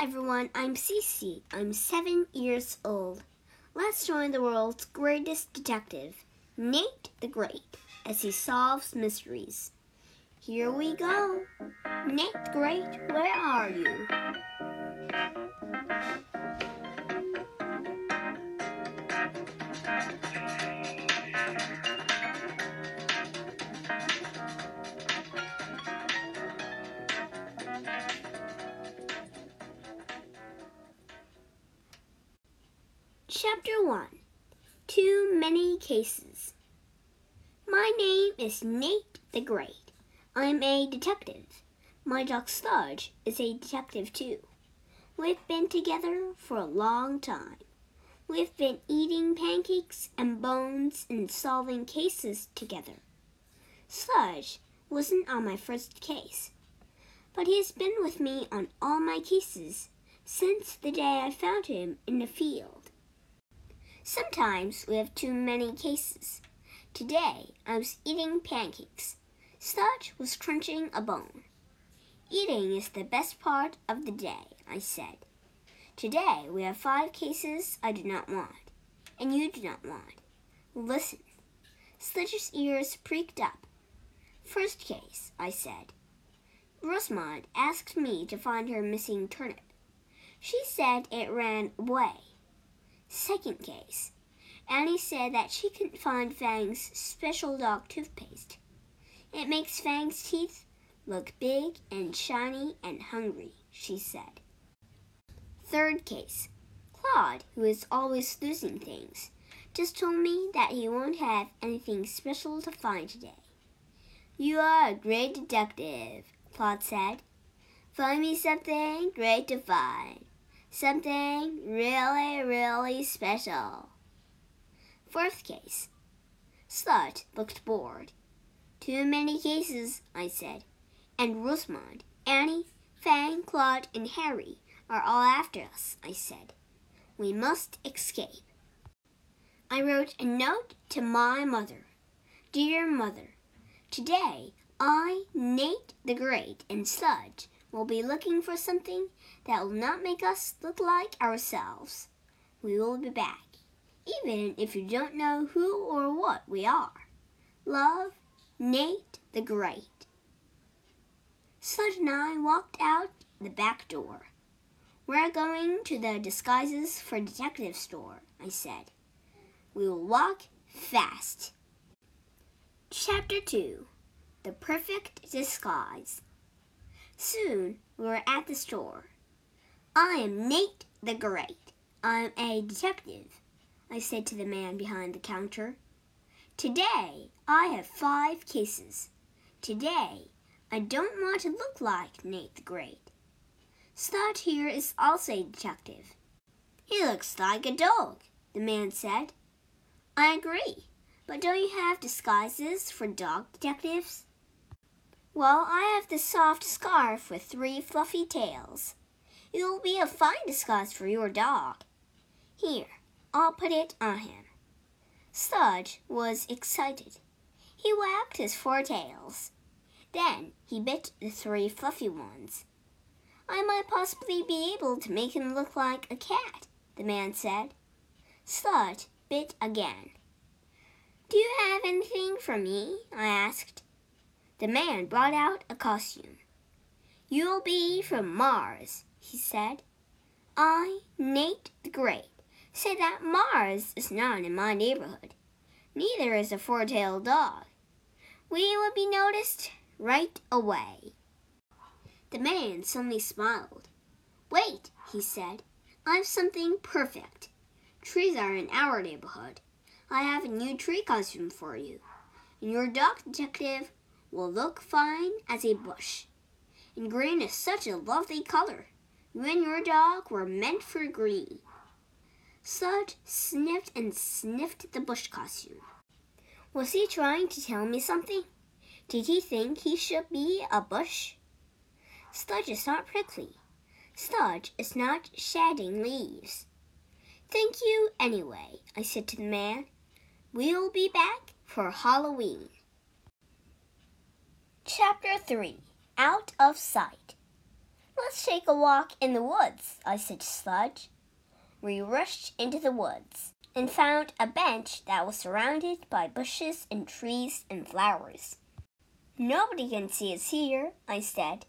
everyone, I'm Cece. I'm seven years old. Let's join the world's greatest detective, Nate the Great, as he solves mysteries. Here we go. Nate the Great, where are you? Chapter 1 Too Many Cases. My name is Nate the Great. I'm a detective. My dog Sludge is a detective too. We've been together for a long time. We've been eating pancakes and bones and solving cases together. Sludge wasn't on my first case, but he has been with me on all my cases since the day I found him in the field. Sometimes we have too many cases. Today I was eating pancakes. Sludge was crunching a bone. Eating is the best part of the day, I said. Today we have five cases I do not want, and you do not want. Listen. Sludge's ears pricked up. First case, I said. Rosamond asked me to find her missing turnip. She said it ran away. Second case. Annie said that she couldn't find Fang's special dog toothpaste. It makes Fang's teeth look big and shiny and hungry, she said. Third case. Claude, who is always losing things, just told me that he won't have anything special to find today. You are a great detective, Claude said. Find me something great to find. Something really, really special. Fourth case. Sludge looked bored. Too many cases, I said. And Rosamond, Annie, Fang, Claude, and Harry are all after us, I said. We must escape. I wrote a note to my mother. Dear Mother, today I, Nate the Great, and Sludge will be looking for something that will not make us look like ourselves. We will be back, even if you don't know who or what we are. Love, Nate the Great. Sludge and I walked out the back door. We're going to the disguises for detective store, I said. We will walk fast. Chapter 2 The Perfect Disguise. Soon we were at the store. I am Nate the Great. I'm a detective, I said to the man behind the counter. Today I have five cases. Today I don't want to look like Nate the Great. Sludge here is also a detective. He looks like a dog, the man said. I agree, but don't you have disguises for dog detectives? Well, I have the soft scarf with three fluffy tails. It will be a fine disguise for your dog. Here, I'll put it on him. Sludge was excited. He wagged his four tails. Then he bit the three fluffy ones. I might possibly be able to make him look like a cat, the man said. Sludge bit again. Do you have anything for me? I asked. The man brought out a costume. You'll be from Mars, he said. I, Nate the Great, say that Mars is not in my neighborhood. Neither is a four tailed dog. We will be noticed right away. The man suddenly smiled. Wait, he said. I've something perfect. Trees are in our neighborhood. I have a new tree costume for you. And your dog detective will look fine as a bush. And green is such a lovely color. You and your dog were meant for green. Sludge sniffed and sniffed the bush costume. Was he trying to tell me something? Did he think he should be a bush? Sludge is not prickly. Sludge is not shedding leaves. Thank you anyway, I said to the man. We'll be back for Halloween. Chapter 3 Out of Sight Let's take a walk in the woods, I said to Sludge. We rushed into the woods and found a bench that was surrounded by bushes and trees and flowers. Nobody can see us here, I said.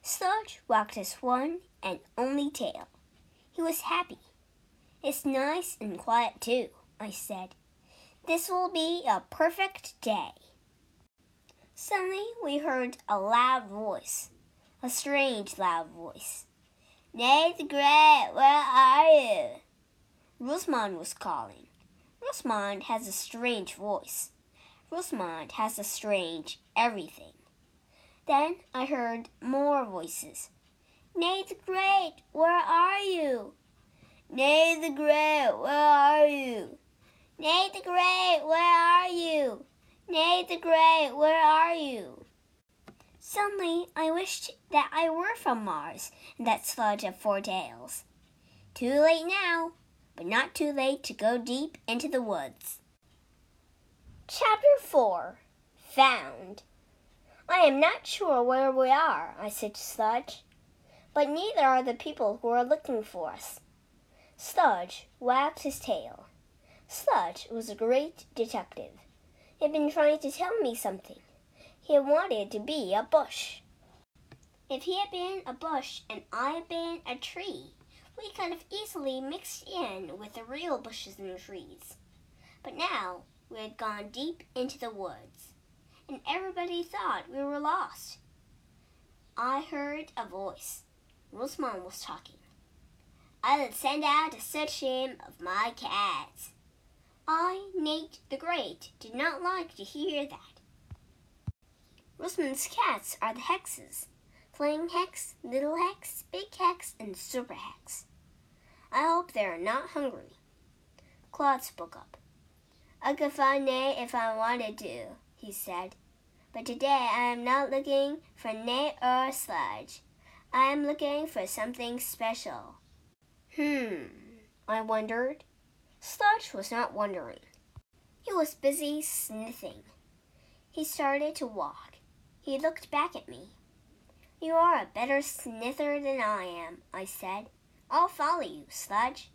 Sludge wagged his one and only tail. He was happy. It's nice and quiet, too, I said. This will be a perfect day. Suddenly, we heard a loud voice, a strange loud voice. Nate the Great, where are you? Rosamond was calling. Rosamond has a strange voice. Rosamond has a strange everything. Then I heard more voices. Nate the Great, where are you? Nate the Great, where are you? Nate the Great, where are you? Nate the Great, where are you? Suddenly I wished that I were from Mars and that sludge of four tails. Too late now, but not too late to go deep into the woods. Chapter 4 Found I am not sure where we are, I said to Sludge, but neither are the people who are looking for us. Sludge wagged his tail. Sludge was a great detective. Had been trying to tell me something. He wanted to be a bush. If he had been a bush and I had been a tree, we could have easily mixed in with the real bushes and trees. But now we had gone deep into the woods, and everybody thought we were lost. I heard a voice. Rosamond was talking. I will send out a search team of my cats. I, Nate the Great, did not like to hear that. Rosamond's cats are the hexes Flying Hex, Little Hex, Big Hex, and Super Hex. I hope they are not hungry. Claude spoke up. I could find Nate if I wanted to, he said. But today I am not looking for Nate or Sludge. I am looking for something special. Hmm, I wondered. Sludge was not wondering. He was busy sniffing. He started to walk. He looked back at me. You are a better sniffer than I am, I said. I'll follow you, Sludge.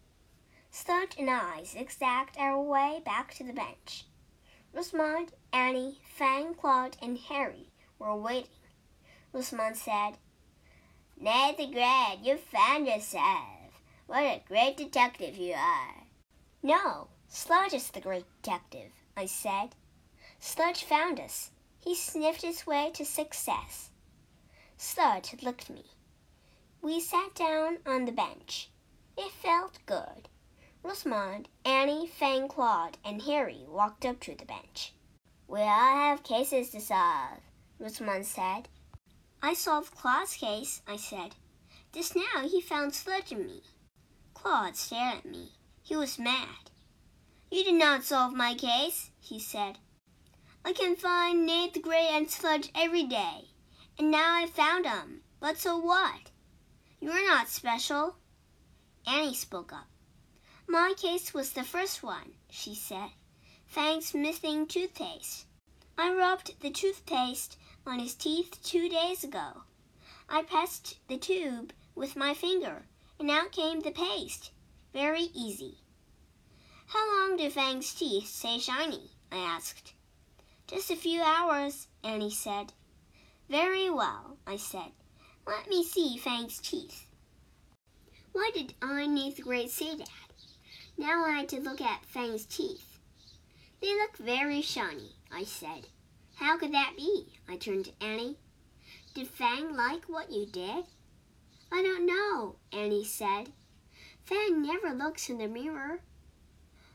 Sludge and I zigzagged our way back to the bench. Rosamond, Annie, Fang, Claude, and Harry were waiting. Rosamond said, Nate the Great, you found yourself. What a great detective you are. No, Sludge is the great detective, I said. Sludge found us. He sniffed his way to success. Sludge looked at me. We sat down on the bench. It felt good. Rosamond, Annie, Fang, Claude, and Harry walked up to the bench. We all have cases to solve, Rosamond said. I solved Claude's case, I said. Just now he found Sludge in me. Claude stared at me. He was mad. You did not solve my case, he said. I can find Nate the and Sludge every day, and now I've found found 'em. But so what? You're not special. Annie spoke up. My case was the first one, she said. Fang's missing toothpaste. I rubbed the toothpaste on his teeth two days ago. I pressed the tube with my finger, and out came the paste. Very easy. How long do Fang's teeth stay shiny? I asked. Just a few hours, Annie said. Very well, I said. Let me see Fang's teeth. Why did I need the great say that? Now I had to look at Fang's teeth. They look very shiny, I said. How could that be? I turned to Annie. Did Fang like what you did? I don't know, Annie said. Fang never looks in the mirror.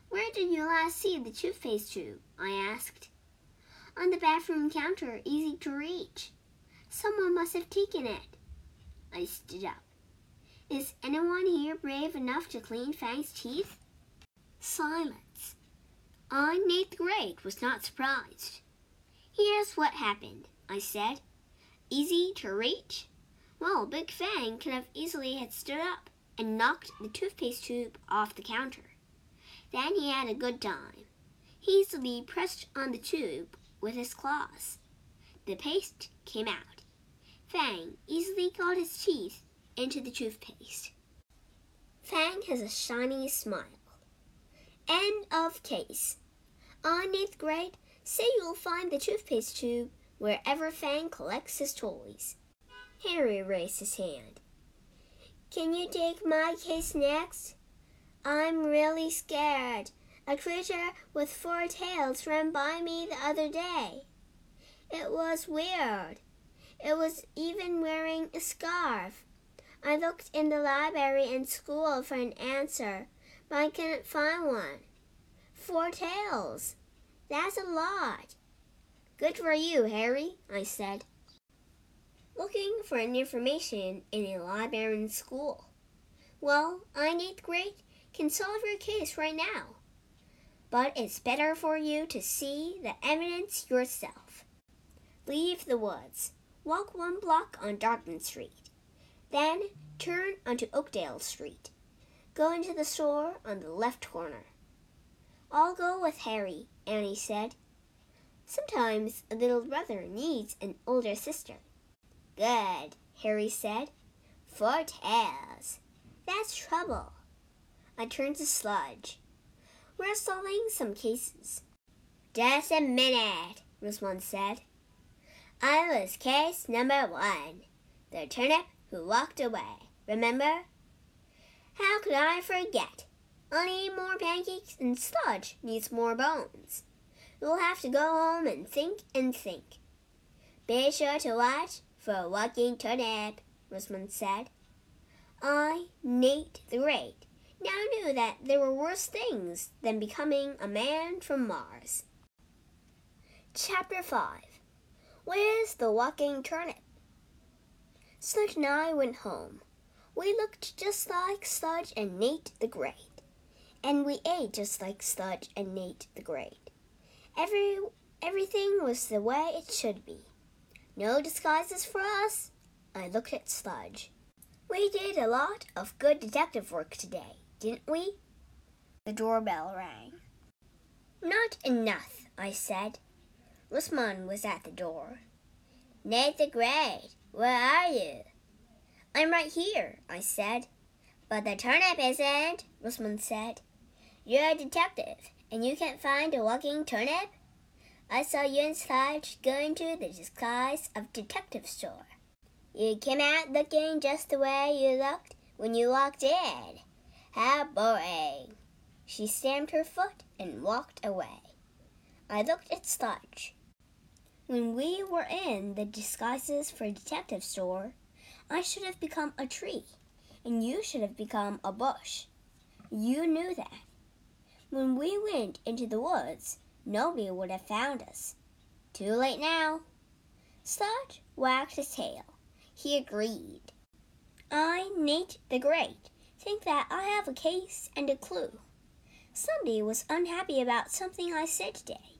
Where did you last see the toothpaste tube? I asked. On the bathroom counter, easy to reach. Someone must have taken it. I stood up. Is anyone here brave enough to clean Fang's teeth? Silence. I, Nate the Great, was not surprised. Here's what happened, I said. Easy to reach? Well, Big Fang could have easily had stood up and knocked the toothpaste tube off the counter. Then he had a good time. He easily pressed on the tube with his claws. The paste came out. Fang easily got his teeth into the toothpaste. Fang has a shiny smile. End of case. On Nate the Great, say you'll find the toothpaste tube wherever Fang collects his toys. Harry raised his hand. Can you take my case next? I'm really scared. A creature with four tails ran by me the other day. It was weird. It was even wearing a scarf. I looked in the library and school for an answer, but I couldn't find one. Four tails. That's a lot. Good for you, Harry, I said. Looking for information in a library in school. Well, I'm Nate the Great can solve your case right now. But it's better for you to see the evidence yourself. Leave the woods. Walk one block on Dartmouth Street. Then turn onto Oakdale Street. Go into the store on the left corner. I'll go with Harry, Annie said. Sometimes a little brother needs an older sister. Good, Harry said. Four tails. That's trouble. I turned to Sludge. We're solving some cases. Just a minute, Rosamond said. I was case number one, the turnip who walked away. Remember? How could I forget? I need more pancakes and Sludge needs more bones. You'll have to go home and think and think. Be sure to watch for walking turnip, Rosamond said. I, Nate the Great, now knew that there were worse things than becoming a man from Mars. Chapter 5 Where's the Walking Turnip? Sludge and I went home. We looked just like Sludge and Nate the Great and we ate just like Sludge and Nate the Great. Every everything was the way it should be. No disguises for us. I looked at Sludge. We did a lot of good detective work today, didn't we? The doorbell rang. Not enough, I said. Rosamond was at the door. Nate the Great, where are you? I'm right here, I said. But the turnip isn't, Rosamond said. You're a detective, and you can't find a walking turnip? I saw you and Sludge go into the disguise of detective store. You came out looking just the way you looked when you walked in. How boring. She stamped her foot and walked away. I looked at Sludge. When we were in the disguises for detective store, I should have become a tree, and you should have become a bush. You knew that. When we went into the woods, nobody would have found us. Too late now. Sludge wagged his tail. He agreed. I, Nate the Great, think that I have a case and a clue. Somebody was unhappy about something I said today,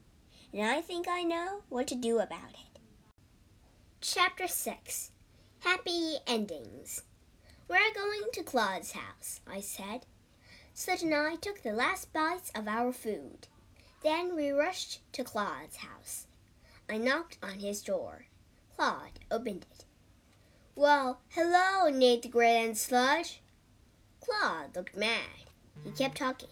and I think I know what to do about it. Chapter 6 Happy Endings We're going to Claude's house, I said. Sludge and I took the last bites of our food. Then we rushed to Claude's house. I knocked on his door. Claude opened it. Well, hello, Nate the Great and Sludge. Claude looked mad. He kept talking.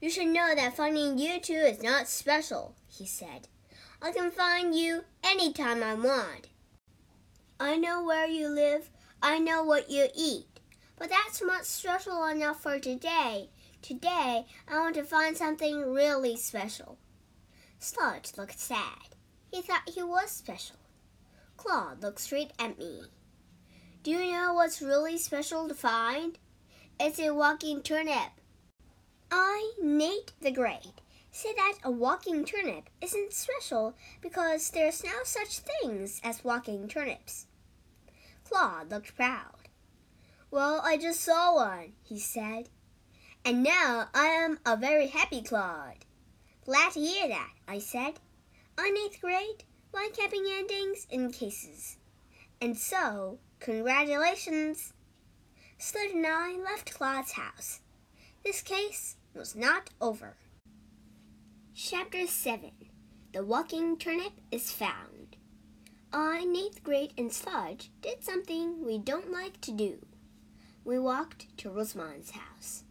You should know that finding you two is not special, he said. I can find you any time I want. I know where you live. I know what you eat. But that's not special enough for today. Today, I want to find something really special. Sludge looked sad. He thought he was special. Claude looked straight at me. Do you know what's really special to find? It's a walking turnip. I, Nate the Great, say that a walking turnip isn't special because there's no such things as walking turnips. Claude looked proud. Well, I just saw one, he said. And now I am a very happy Claude. Glad to hear that, I said. On Nate the Great, like capping endings in cases. And so, congratulations. Sludge and I left Claude's house. This case was not over. Chapter 7 The Walking Turnip is Found. I, Nate the Great, and Sludge did something we don't like to do. We walked to Rosamond's house.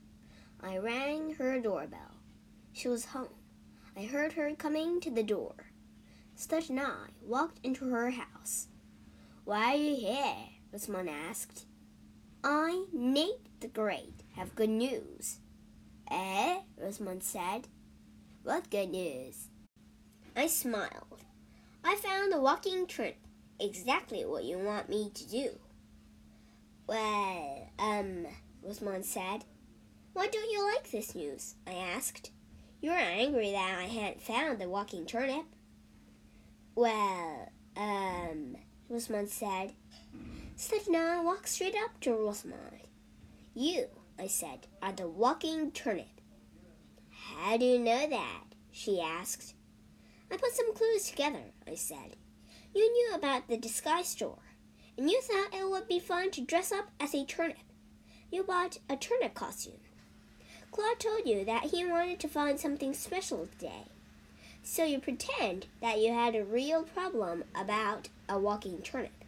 I rang her doorbell. She was home. I heard her coming to the door. Sludge and I walked into her house. Why are you here? Rosamond asked. I, Nate the Great, have good news. Eh? Rosamond said. What good news? I smiled. I found a walking turnip, exactly what you want me to do. Well, um, Rosamond said. Why don't you like this news? I asked. You were angry that I hadn't found the walking turnip. Well, um, Rosamond said. Sludge walked straight up to Rosamond. You, I said, are the walking turnip. How do you know that? she asked. I put some clues together, I said. You knew about the disguise store, and you thought it would be fun to dress up as a turnip. You bought a turnip costume. Claude told you that he wanted to find something special today. So you pretend that you had a real problem about a walking turnip.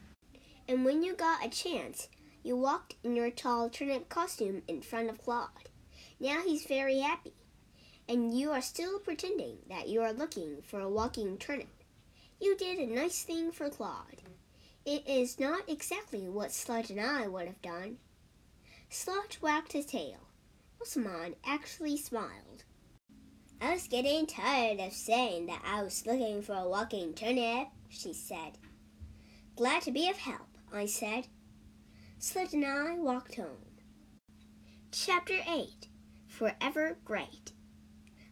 And when you got a chance, you walked in your tall turnip costume in front of Claude. Now he's very happy. And you are still pretending that you are looking for a walking turnip. You did a nice thing for Claude. It is not exactly what Sludge and I would have done. Sludge wagged his tail. Rosamond actually smiled. I was getting tired of saying that I was looking for a walking turnip, she said. Glad to be of help, I said. Sludge and I walked home. Chapter 8 Forever Great.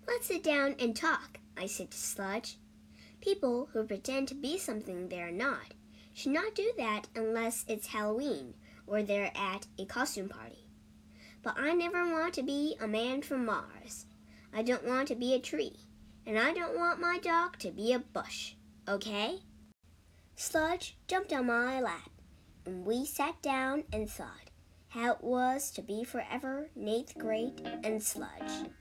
Let's sit down and talk, I said to Sludge. People who pretend to be something they're not should not do that unless it's Halloween or they're at a costume party. But I never want to be a man from Mars. I don't want to be a tree. And I don't want my dog to be a bush. Okay? Sludge jumped on my lap, and we sat down and thought how it was to be forever Nate Great and Sludge.